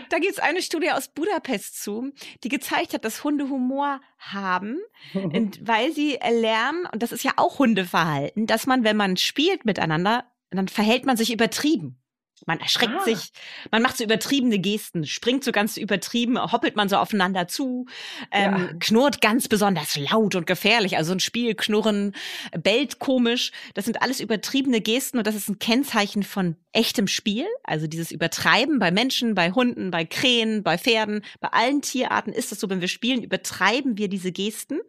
Da gibt es eine Studie aus Budapest zu, die gezeigt hat, dass Hunde Humor haben, weil sie lernen, und das ist ja auch Hundeverhalten, dass man, wenn man spielt miteinander, dann verhält man sich übertrieben. Man erschreckt ah. sich, man macht so übertriebene Gesten, springt so ganz übertrieben, hoppelt man so aufeinander zu, ähm, ja. knurrt ganz besonders laut und gefährlich. Also ein Spiel, Knurren, bellt komisch. Das sind alles übertriebene Gesten und das ist ein Kennzeichen von echtem Spiel. Also dieses Übertreiben bei Menschen, bei Hunden, bei Krähen, bei Pferden, bei allen Tierarten ist das so, wenn wir spielen, übertreiben wir diese Gesten.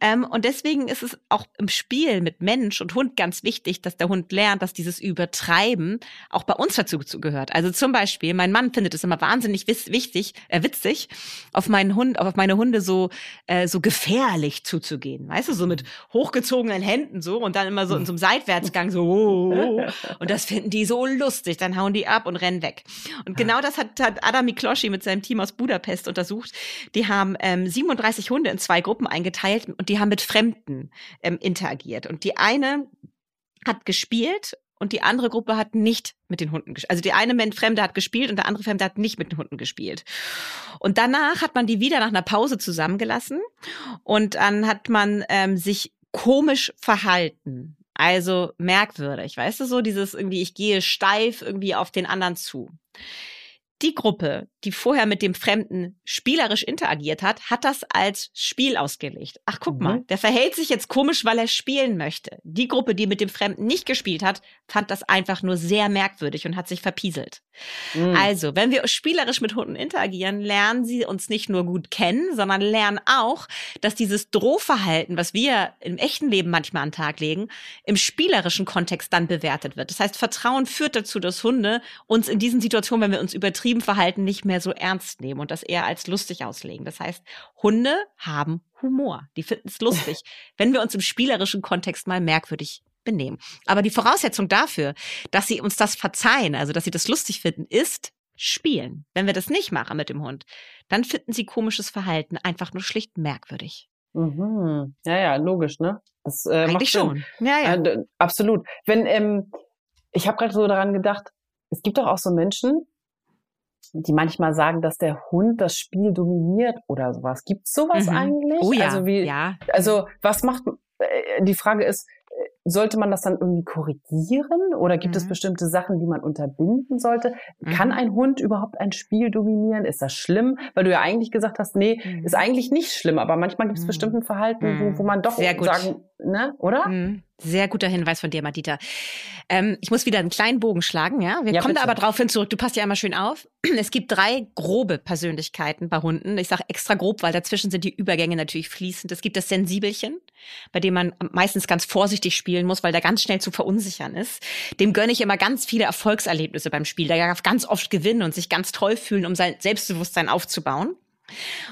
Ähm, und deswegen ist es auch im Spiel mit Mensch und Hund ganz wichtig, dass der Hund lernt, dass dieses Übertreiben auch bei uns dazu gehört. Also zum Beispiel, mein Mann findet es immer wahnsinnig wichtig, äh, witzig, auf meinen Hund, auf meine Hunde so äh, so gefährlich zuzugehen, weißt du, so mit hochgezogenen Händen so und dann immer so in so einem Seitwärtsgang so oh, oh, oh. und das finden die so lustig, dann hauen die ab und rennen weg. Und genau das hat, hat Adam Mikloschi mit seinem Team aus Budapest untersucht. Die haben ähm, 37 Hunde in zwei Gruppen eingeteilt und die haben mit Fremden ähm, interagiert. Und die eine hat gespielt und die andere Gruppe hat nicht mit den Hunden gespielt. Also die eine Fremde hat gespielt und der andere Fremde hat nicht mit den Hunden gespielt. Und danach hat man die wieder nach einer Pause zusammengelassen und dann hat man ähm, sich komisch verhalten. Also merkwürdig, weißt du so, dieses irgendwie, ich gehe steif irgendwie auf den anderen zu die Gruppe, die vorher mit dem Fremden spielerisch interagiert hat, hat das als Spiel ausgelegt. Ach, guck mhm. mal, der verhält sich jetzt komisch, weil er spielen möchte. Die Gruppe, die mit dem Fremden nicht gespielt hat, fand das einfach nur sehr merkwürdig und hat sich verpieselt. Mhm. Also, wenn wir spielerisch mit Hunden interagieren, lernen sie uns nicht nur gut kennen, sondern lernen auch, dass dieses Drohverhalten, was wir im echten Leben manchmal an den Tag legen, im spielerischen Kontext dann bewertet wird. Das heißt, Vertrauen führt dazu, dass Hunde uns in diesen Situationen, wenn wir uns übertrieben übertrieben Verhalten nicht mehr so ernst nehmen und das eher als lustig auslegen. Das heißt, Hunde haben Humor. Die finden es lustig, wenn wir uns im spielerischen Kontext mal merkwürdig benehmen. Aber die Voraussetzung dafür, dass sie uns das verzeihen, also dass sie das lustig finden, ist, spielen. Wenn wir das nicht machen mit dem Hund, dann finden sie komisches Verhalten einfach nur schlicht merkwürdig. Mhm. Ja, ja, logisch, ne? Das äh, Eigentlich schon. Ja, ja. Äh, absolut. Wenn, ähm, ich habe gerade so daran gedacht, es gibt doch auch so Menschen, die manchmal sagen, dass der Hund das Spiel dominiert oder sowas. Gibt's sowas mhm. eigentlich? Oh ja. Also wie, ja. Also was macht? Äh, die Frage ist, sollte man das dann irgendwie korrigieren oder gibt mhm. es bestimmte Sachen, die man unterbinden sollte? Mhm. Kann ein Hund überhaupt ein Spiel dominieren? Ist das schlimm? Weil du ja eigentlich gesagt hast, nee, mhm. ist eigentlich nicht schlimm, aber manchmal gibt es mhm. bestimmten Verhalten, wo, wo man doch sagen, ne, oder? Mhm. Sehr guter Hinweis von dir, Madita. Ähm, ich muss wieder einen kleinen Bogen schlagen, ja. Wir ja, kommen bitte. da aber drauf hin zurück. Du passt ja immer schön auf. Es gibt drei grobe Persönlichkeiten bei Hunden. Ich sage extra grob, weil dazwischen sind die Übergänge natürlich fließend. Es gibt das Sensibelchen, bei dem man meistens ganz vorsichtig spielen muss, weil der ganz schnell zu verunsichern ist. Dem gönne ich immer ganz viele Erfolgserlebnisse beim Spiel. Der darf ganz oft gewinnen und sich ganz toll fühlen, um sein Selbstbewusstsein aufzubauen.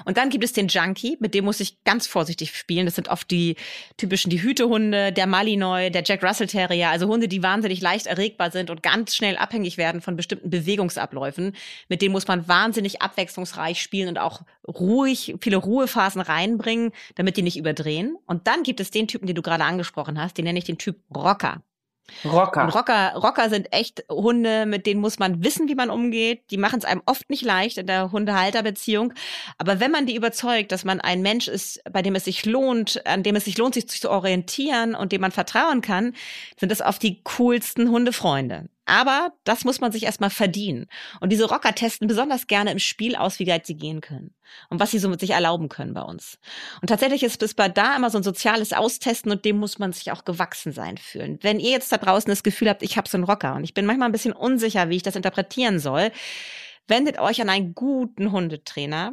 Und dann gibt es den Junkie, mit dem muss ich ganz vorsichtig spielen. Das sind oft die typischen, die Hütehunde, der Malinois, der Jack Russell Terrier, also Hunde, die wahnsinnig leicht erregbar sind und ganz schnell abhängig werden von bestimmten Bewegungsabläufen. Mit denen muss man wahnsinnig abwechslungsreich spielen und auch ruhig, viele Ruhephasen reinbringen, damit die nicht überdrehen. Und dann gibt es den Typen, den du gerade angesprochen hast, den nenne ich den Typ Rocker. Rocker. Und Rocker, Rocker sind echt Hunde, mit denen muss man wissen, wie man umgeht. Die machen es einem oft nicht leicht in der Hundehalterbeziehung. Aber wenn man die überzeugt, dass man ein Mensch ist, bei dem es sich lohnt, an dem es sich lohnt, sich zu orientieren und dem man vertrauen kann, sind das oft die coolsten Hundefreunde. Aber das muss man sich erstmal verdienen. Und diese Rocker testen besonders gerne im Spiel aus, wie weit sie gehen können und was sie so mit sich erlauben können bei uns. Und tatsächlich ist es bei da immer so ein soziales Austesten und dem muss man sich auch gewachsen sein fühlen. Wenn ihr jetzt da draußen das Gefühl habt, ich habe so einen Rocker und ich bin manchmal ein bisschen unsicher, wie ich das interpretieren soll, wendet euch an einen guten Hundetrainer,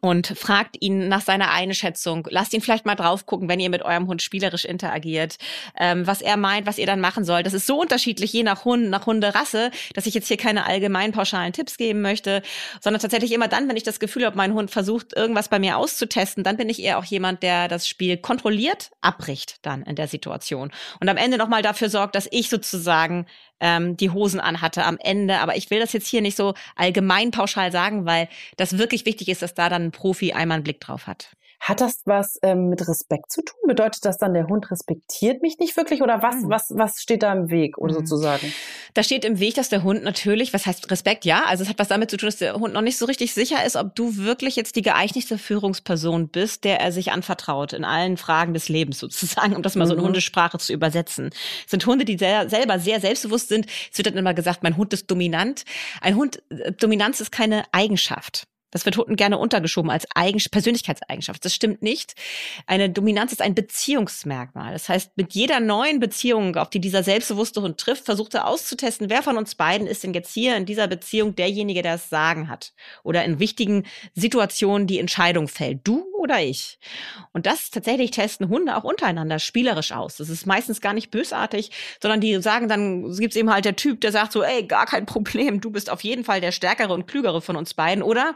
und fragt ihn nach seiner Einschätzung. Lasst ihn vielleicht mal drauf gucken, wenn ihr mit eurem Hund spielerisch interagiert, ähm, was er meint, was ihr dann machen sollt. Das ist so unterschiedlich, je nach Hund, nach Hunderasse, dass ich jetzt hier keine allgemein pauschalen Tipps geben möchte, sondern tatsächlich immer dann, wenn ich das Gefühl habe, mein Hund versucht, irgendwas bei mir auszutesten, dann bin ich eher auch jemand, der das Spiel kontrolliert abbricht dann in der Situation und am Ende nochmal dafür sorgt, dass ich sozusagen ähm, die Hosen anhatte am Ende. Aber ich will das jetzt hier nicht so allgemein pauschal sagen, weil das wirklich wichtig ist, dass da dann ein Profi einmal einen Blick drauf hat. Hat das was ähm, mit Respekt zu tun? Bedeutet das dann, der Hund respektiert mich nicht wirklich? Oder was, mhm. was, was steht da im Weg, oder mhm. sozusagen? Da steht im Weg, dass der Hund natürlich, was heißt Respekt? Ja, also es hat was damit zu tun, dass der Hund noch nicht so richtig sicher ist, ob du wirklich jetzt die geeignete Führungsperson bist, der er sich anvertraut in allen Fragen des Lebens sozusagen, um das mal mhm. so in mhm. Hundesprache zu übersetzen. Es sind Hunde, die sehr, selber sehr selbstbewusst sind. Es wird dann immer gesagt, mein Hund ist dominant. Ein Hund, äh, Dominanz ist keine Eigenschaft. Das wird Hunden gerne untergeschoben als Eigen Persönlichkeitseigenschaft. Das stimmt nicht. Eine Dominanz ist ein Beziehungsmerkmal. Das heißt, mit jeder neuen Beziehung, auf die dieser selbstbewusste Hund trifft, versucht er auszutesten, wer von uns beiden ist denn jetzt hier in dieser Beziehung derjenige, der es sagen hat. Oder in wichtigen Situationen die Entscheidung fällt. Du oder ich? Und das tatsächlich testen Hunde auch untereinander spielerisch aus. Das ist meistens gar nicht bösartig, sondern die sagen dann, es gibt eben halt der Typ, der sagt so, ey, gar kein Problem, du bist auf jeden Fall der stärkere und klügere von uns beiden. Oder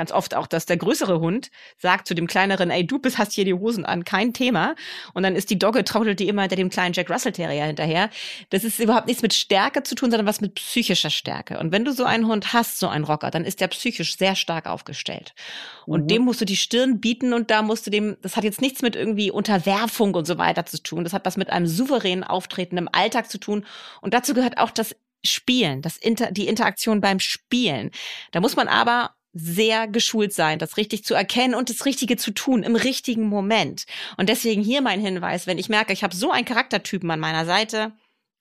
ganz oft auch, dass der größere Hund sagt zu dem kleineren, ey, du bist, hast hier die Hosen an, kein Thema. Und dann ist die Dogge, trottelt die immer hinter dem kleinen Jack Russell Terrier hinterher. Das ist überhaupt nichts mit Stärke zu tun, sondern was mit psychischer Stärke. Und wenn du so einen Hund hast, so einen Rocker, dann ist der psychisch sehr stark aufgestellt. Und mhm. dem musst du die Stirn bieten und da musst du dem, das hat jetzt nichts mit irgendwie Unterwerfung und so weiter zu tun. Das hat was mit einem souveränen Auftreten im Alltag zu tun. Und dazu gehört auch das Spielen, das Inter, die Interaktion beim Spielen. Da muss man aber sehr geschult sein, das richtig zu erkennen und das Richtige zu tun im richtigen Moment. Und deswegen hier mein Hinweis, wenn ich merke, ich habe so einen Charaktertypen an meiner Seite,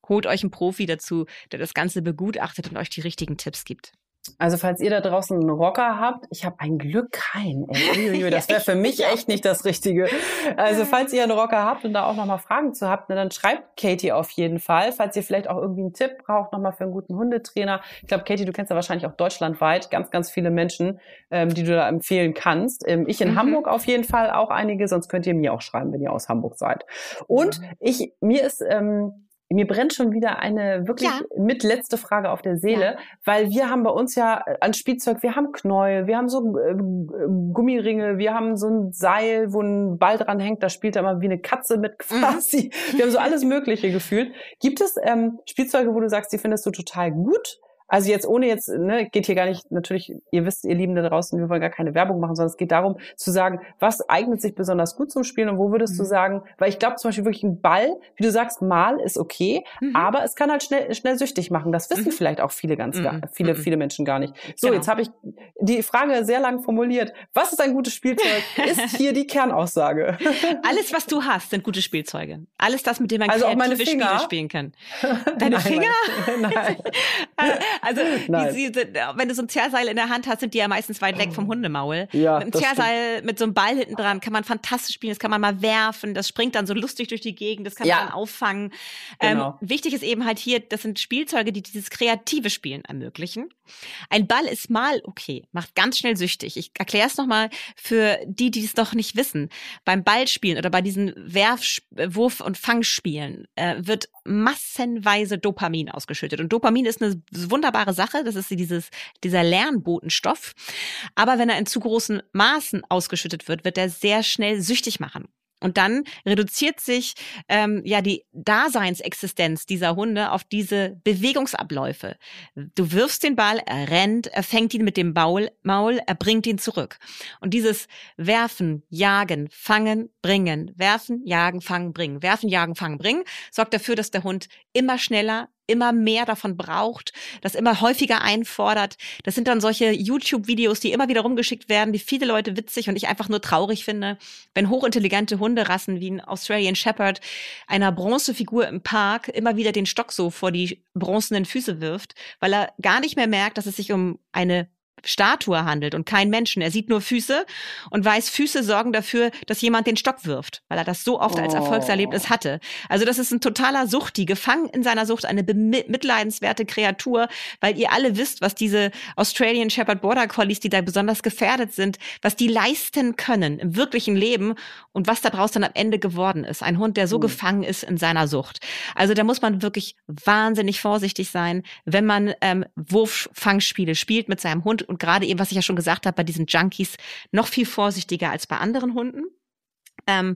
holt euch einen Profi dazu, der das Ganze begutachtet und euch die richtigen Tipps gibt. Also falls ihr da draußen einen Rocker habt, ich habe ein Glück keinen. Ey, das wäre für mich echt nicht das Richtige. Also falls ihr einen Rocker habt und da auch nochmal Fragen zu habt, ne, dann schreibt Katie auf jeden Fall. Falls ihr vielleicht auch irgendwie einen Tipp braucht nochmal für einen guten Hundetrainer. Ich glaube, Katie, du kennst ja wahrscheinlich auch deutschlandweit ganz, ganz viele Menschen, ähm, die du da empfehlen kannst. Ähm, ich in mhm. Hamburg auf jeden Fall auch einige, sonst könnt ihr mir auch schreiben, wenn ihr aus Hamburg seid. Und ich, mir ist... Ähm, mir brennt schon wieder eine wirklich ja. mit letzte Frage auf der Seele, ja. weil wir haben bei uns ja äh, an Spielzeug, wir haben Knäuel, wir haben so äh, Gummiringe, wir haben so ein Seil, wo ein Ball dran hängt, da spielt er immer wie eine Katze mit mhm. quasi. Mhm. Wir haben so alles Mögliche gefühlt. Gibt es ähm, Spielzeuge, wo du sagst, die findest du total gut, Also jetzt ohne jetzt, ne, geht hier gar nicht, natürlich, ihr wisst, ihr Lieben da draußen, wir wollen gar keine Werbung machen, sondern es geht darum zu sagen, was eignet sich besonders gut zum Spielen und wo würdest mhm. du sagen, weil ich glaube zum Beispiel wirklich ein Ball, wie du sagst, mal ist okay, mhm. aber es kann halt schnell, schnell süchtig machen. Das wissen mhm. vielleicht auch viele ganz, gar, mhm. viele, mhm. viele Menschen gar nicht. So, genau. jetzt habe ich die Frage sehr lang formuliert. Was ist ein gutes Spielzeug? ist hier die Kernaussage. Alles, was du hast, sind gute Spielzeuge. Alles das, mit dem man also kreative Spiele spielen kann. Deine nein, Finger? Nein. also, die, die, wenn du so ein Zerrseil in der Hand hast, sind die ja meistens weit weg vom Hundemaul. Ja, mit einem Zerrseil, stimmt. mit so einem Ball hinten dran kann man fantastisch spielen. Das kann man mal werfen. Das springt dann so lustig durch die Gegend. Das kann ja. man dann auffangen. Ähm, genau. Ähm, wichtig ist eben halt hier, das sind Spielzeuge, die dieses kreative Spielen ermöglichen. Ein Ball ist mal okay, macht ganz schnell süchtig. Ich erkläre es nochmal für die, die es noch nicht wissen. Beim Ballspielen oder bei diesen Werf-, Wurf- und Fangspielen äh, wird massenweise Dopamin ausgeschüttet. Und Dopamin ist eine wunderbare Sache. Das ist dieses, dieser Lernbotenstoff. Aber wenn er in zu großen Maßen ausgeschüttet wird, wird er sehr schnell süchtig machen. Und dann reduziert sich ähm, ja die Daseinsexistenz dieser Hunde auf diese Bewegungsabläufe. Du wirfst den Ball, er rennt, er fängt ihn mit dem Maul, Maul, er bringt ihn zurück. Und dieses Werfen, Jagen, Fangen, Bringen, Werfen, Jagen, Fangen, Bringen, Werfen, Jagen, Fangen, Bringen, sorgt dafür, dass der Hund immer schneller, immer mehr davon braucht, das immer häufiger einfordert. Das sind dann solche YouTube-Videos, die immer wieder rumgeschickt werden, die viele Leute witzig und ich einfach nur traurig finde, wenn hochintelligente Hunderassen wie ein Australian Shepherd einer Bronzefigur im Park immer wieder den Stock so vor die bronzenen Füße wirft, weil er gar nicht mehr merkt, dass es sich um eine Statue handelt und kein Menschen. Er sieht nur Füße und weiß, Füße sorgen dafür, dass jemand den Stock wirft, weil er das so oft als Erfolgserlebnis oh. hatte. Also das ist ein totaler Sucht, die gefangen in seiner Sucht, eine mitleidenswerte Kreatur, weil ihr alle wisst, was diese Australian Shepherd Border Collies, die da besonders gefährdet sind, was die leisten können im wirklichen Leben und was daraus dann am Ende geworden ist. Ein Hund, der so mhm. gefangen ist in seiner Sucht. Also da muss man wirklich wahnsinnig vorsichtig sein, wenn man ähm, Wurffangspiele spielt mit seinem Hund und gerade eben, was ich ja schon gesagt habe, bei diesen Junkies noch viel vorsichtiger als bei anderen Hunden. Ähm,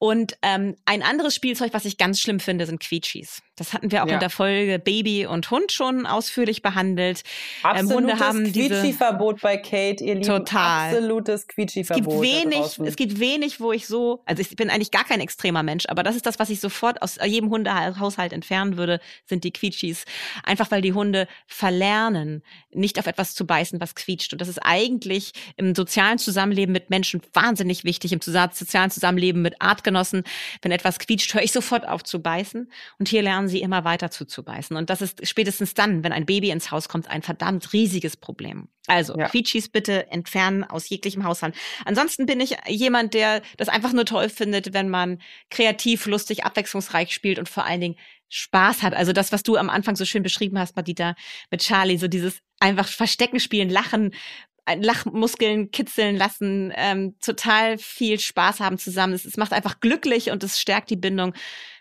und ähm, ein anderes Spielzeug, was ich ganz schlimm finde, sind Quietschis. Das hatten wir auch ja. in der Folge Baby und Hund schon ausführlich behandelt. Absolutes ähm, Hunde haben Quietschi-Verbot bei Kate, ihr Lieben. Total. Absolutes Quietschi-Verbot. Es gibt wenig, es gibt wenig, wo ich so, also ich bin eigentlich gar kein extremer Mensch, aber das ist das, was ich sofort aus jedem Hundehaushalt entfernen würde, sind die Quietschis. Einfach weil die Hunde verlernen, nicht auf etwas zu beißen, was quietscht. Und das ist eigentlich im sozialen Zusammenleben mit Menschen wahnsinnig wichtig, im sozialen Zusammenleben mit Artgenossen Artgenossen, wenn etwas quietscht, höre ich sofort auf zu beißen. Und hier lernen sie immer weiter zuzubeißen. Und das ist spätestens dann, wenn ein Baby ins Haus kommt, ein verdammt riesiges Problem. Also ja. Quietschis bitte entfernen aus jeglichem Haushalt. Ansonsten bin ich jemand, der das einfach nur toll findet, wenn man kreativ, lustig, abwechslungsreich spielt und vor allen Dingen Spaß hat. Also das, was du am Anfang so schön beschrieben hast, Madita, mit Charlie, so dieses einfach Verstecken spielen, lachen, Lachmuskeln kitzeln lassen, ähm, total viel Spaß haben zusammen. Es, es macht einfach glücklich und es stärkt die Bindung.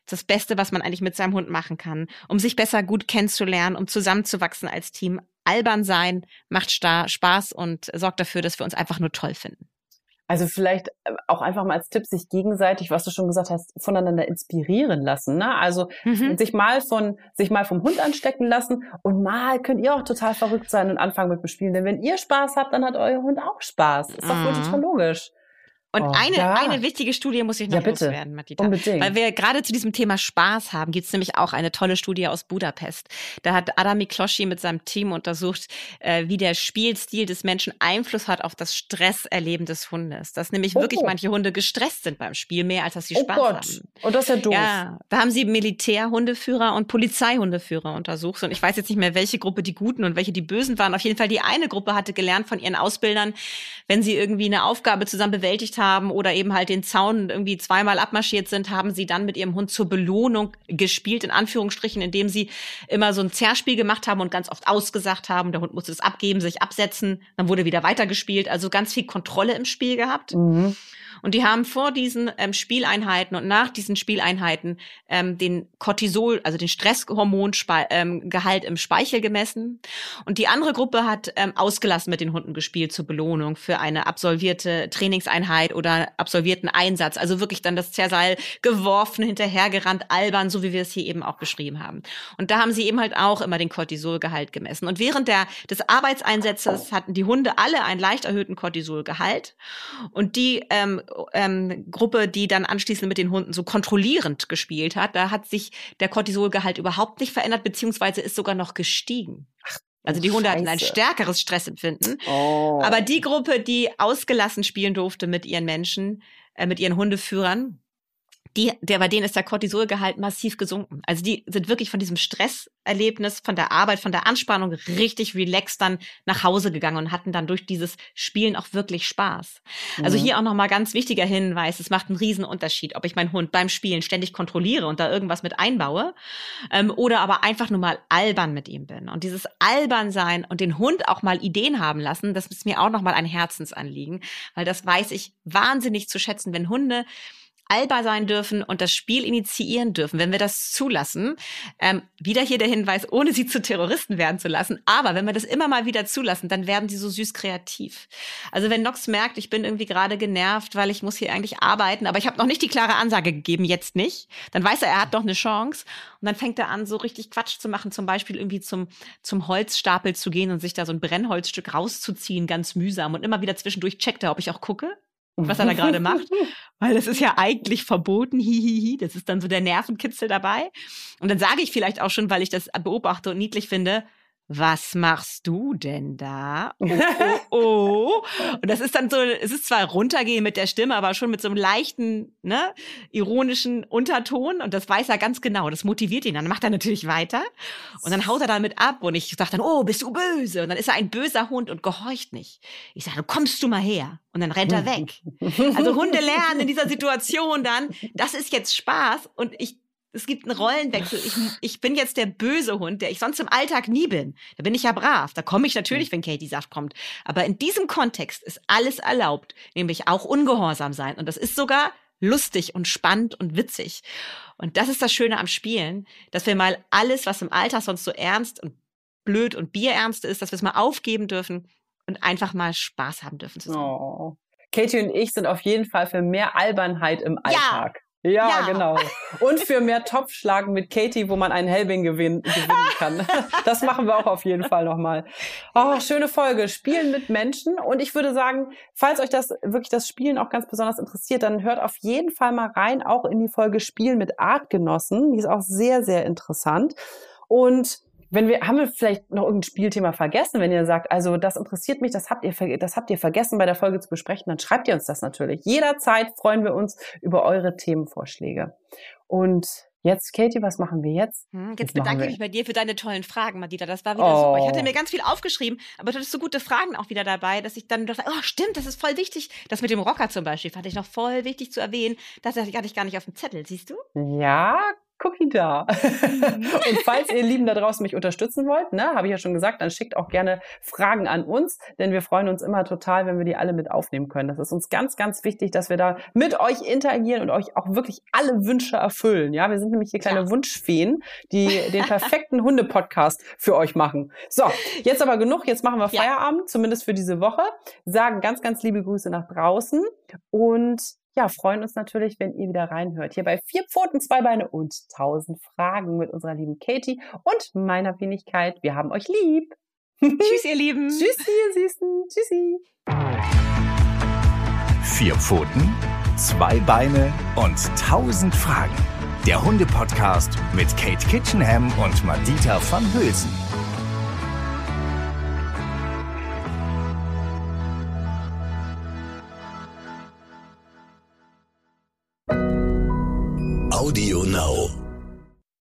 Das Beste, was man eigentlich mit seinem Hund machen kann, um sich besser gut kennenzulernen, um zusammenzuwachsen als Team. Albern sein macht Spaß und sorgt dafür, dass wir uns einfach nur toll finden. Also vielleicht äh, auch einfach mal als Tipp, sich gegenseitig, was du schon gesagt hast, voneinander inspirieren lassen. Ne? Also mhm. sich mal von, sich mal vom Hund anstecken lassen und mal könnt ihr auch total verrückt sein und anfangen mit dem Spielen. Denn wenn ihr Spaß habt, dann hat euer Hund auch Spaß. Ist doch mhm. wohl total logisch. Und oh, eine, ja. eine wichtige Studie muss ich noch ja, loswerden, Matita. Unbedingt. Weil wir gerade zu diesem Thema Spaß haben, gibt es nämlich auch eine tolle Studie aus Budapest. Da hat Adam Mikloschi mit seinem Team untersucht, äh, wie der Spielstil des Menschen Einfluss hat auf das Stresserleben des Hundes. Dass nämlich oh. wirklich manche Hunde gestresst sind beim Spiel, mehr als dass sie oh Spaß Gott. haben. Und das ist ja doof. Ja, da haben sie Militärhundeführer und Polizeihundeführer untersucht. Und ich weiß jetzt nicht mehr, welche Gruppe die Guten und welche die Bösen waren. Auf jeden Fall die eine Gruppe hatte gelernt von ihren Ausbildern, wenn sie irgendwie eine Aufgabe zusammen bewältigt haben oder eben halt den Zaun irgendwie zweimal abmarschiert sind, haben sie dann mit ihrem Hund zur Belohnung gespielt, in Anführungsstrichen, indem sie immer so ein Zerrspiel gemacht haben und ganz oft ausgesagt haben. Der Hund musste es abgeben, sich absetzen, dann wurde wieder weitergespielt. Also ganz viel Kontrolle im Spiel gehabt. Mhm. Und die haben vor diesen ähm, Spieleinheiten und nach diesen Spieleinheiten ähm, den Cortisol, also den Stresshormongehalt ähm, Gehalt im Speichel gemessen. Und die andere Gruppe hat ähm, ausgelassen mit den Hunden gespielt zur Belohnung für eine absolvierte Trainingseinheit oder absolvierten Einsatz. Also wirklich dann das Zerseil geworfen, hinterhergerannt, albern, so wie wir es hier eben auch beschrieben haben. Und da haben sie eben halt auch immer den Cortisolgehalt gemessen. Und während der, des Arbeitseinsatzes hatten die Hunde alle einen leicht erhöhten Cortisolgehalt. Und die ähm, ähm, Gruppe, die dann anschließend mit den Hunden so kontrollierend gespielt hat, da hat sich der Cortisolgehalt überhaupt nicht verändert, beziehungsweise ist sogar noch gestiegen. Also die Hunde Scheiße. hatten ein stärkeres Stressempfinden. Oh. Aber die Gruppe, die ausgelassen spielen durfte mit ihren Menschen, äh, mit ihren Hundeführern, die, der, bei denen ist der Cortisolgehalt massiv gesunken. Also die sind wirklich von diesem Stresserlebnis, von der Arbeit, von der Anspannung richtig relaxed dann nach Hause gegangen und hatten dann durch dieses Spielen auch wirklich Spaß. Also mhm. Also hier auch nochmal ganz wichtiger Hinweis, es macht einen riesen Unterschied, ob ich meinen Hund beim Spielen ständig kontrolliere und da irgendwas mit einbaue ähm, oder aber einfach nur mal albern mit ihm bin. Und dieses albern sein und den Hund auch mal Ideen haben lassen, das ist mir auch nochmal ein Herzensanliegen, weil das weiß ich wahnsinnig zu schätzen, wenn Hunde alber sein dürfen und das Spiel initiieren dürfen, wenn wir das zulassen. Ähm, wieder hier der Hinweis, ohne sie zu Terroristen werden zu lassen. Aber wenn wir das immer mal wieder zulassen, dann werden sie so süß kreativ. Also wenn Nox merkt, ich bin irgendwie gerade genervt, weil ich muss hier eigentlich arbeiten, aber ich habe noch nicht die klare Ansage gegeben, jetzt nicht, dann weiß er, er hat noch eine Chance. Und dann fängt er an, so richtig Quatsch zu machen, zum Beispiel irgendwie zum, zum Holzstapel zu gehen und sich da so ein Brennholzstück rauszuziehen, ganz mühsam. Und immer wieder zwischendurch checkt er, ob ich auch gucke was er da gerade macht, weil das ist ja eigentlich verboten, hihihi, das ist dann so der Nervenkitzel dabei. Und dann sage ich vielleicht auch schon, weil ich das beobachte und niedlich finde, was machst du denn da? Oh, oh, oh. Und das ist dann so, es ist zwar runtergehen mit der Stimme, aber schon mit so einem leichten, ne, ironischen Unterton. Und das weiß er ganz genau. Das motiviert ihn. Dann macht er natürlich weiter. Und dann haut er damit ab. Und ich sage dann, oh, bist du böse? Und dann ist er ein böser Hund und gehorcht nicht. Ich sage, kommst du mal her? Und dann rennt er weg. Also Hunde lernen in dieser Situation dann, das ist jetzt Spaß. Und ich es gibt einen Rollenwechsel. Ich, ich bin jetzt der böse Hund, der ich sonst im Alltag nie bin. Da bin ich ja brav. Da komme ich natürlich, wenn Katie sagt, kommt. Aber in diesem Kontext ist alles erlaubt, nämlich auch ungehorsam sein. Und das ist sogar lustig und spannend und witzig. Und das ist das Schöne am Spielen, dass wir mal alles, was im Alltag sonst so ernst und blöd und bierernst ist, dass wir es mal aufgeben dürfen und einfach mal Spaß haben dürfen zusammen. Oh. Katie und ich sind auf jeden Fall für mehr Albernheit im Alltag. Ja. Ja, ja, genau. Und für mehr Topfschlagen mit Katie, wo man einen Helbing gewinnen, gewinnen kann. Das machen wir auch auf jeden Fall nochmal. Oh, schöne Folge. Spielen mit Menschen. Und ich würde sagen, falls euch das wirklich das Spielen auch ganz besonders interessiert, dann hört auf jeden Fall mal rein, auch in die Folge Spielen mit Artgenossen. Die ist auch sehr, sehr interessant. Und wenn wir, haben wir vielleicht noch irgendein Spielthema vergessen, wenn ihr sagt, also das interessiert mich, das habt ihr, das habt ihr vergessen bei der Folge zu besprechen, dann schreibt ihr uns das natürlich. Jederzeit freuen wir uns über eure Themenvorschläge. Und Jetzt, Katie, was machen wir jetzt? Hm, jetzt bedanke ich mich bei dir für deine tollen Fragen, Madita. Das war wieder oh. super. Ich hatte oh. mir ganz viel aufgeschrieben, aber du hattest so gute Fragen auch wieder dabei, dass ich dann dachte, oh, stimmt, das ist voll wichtig. Das mit dem Rocker zum Beispiel fand ich noch voll wichtig zu erwähnen. Das hatte ich gar nicht auf dem Zettel, siehst du? Ja, Cookie da. Mhm. und falls ihr Lieben da draußen mich unterstützen wollt, ne, habe ich ja schon gesagt, dann schickt auch gerne Fragen an uns, denn wir freuen uns immer total, wenn wir die alle mit aufnehmen können. Das ist uns ganz, ganz wichtig, dass wir da mit euch interagieren und euch auch wirklich alle Wünsche erfüllen. Ja, wir sind nämlich hier kleine ja. Wunschfeen, die den perfekten Hunde-Podcast für euch machen. So, jetzt aber genug. Jetzt machen wir Feierabend, ja. zumindest für diese Woche. Sagen ganz, ganz liebe Grüße nach draußen und ja, freuen uns natürlich, wenn ihr wieder reinhört. Hier bei Vier Pfoten, Zwei Beine und Tausend Fragen mit unserer lieben Katie und meiner Wenigkeit. Wir haben euch lieb. Tschüss, ihr Lieben. Tschüssi, ihr Süßen. Tschüssi. Vier Pfoten, zwei Beine und tausend Fragen. Der Hunde-Podcast mit Kate Kitchenham und Madita van Hülsen. Audio Now.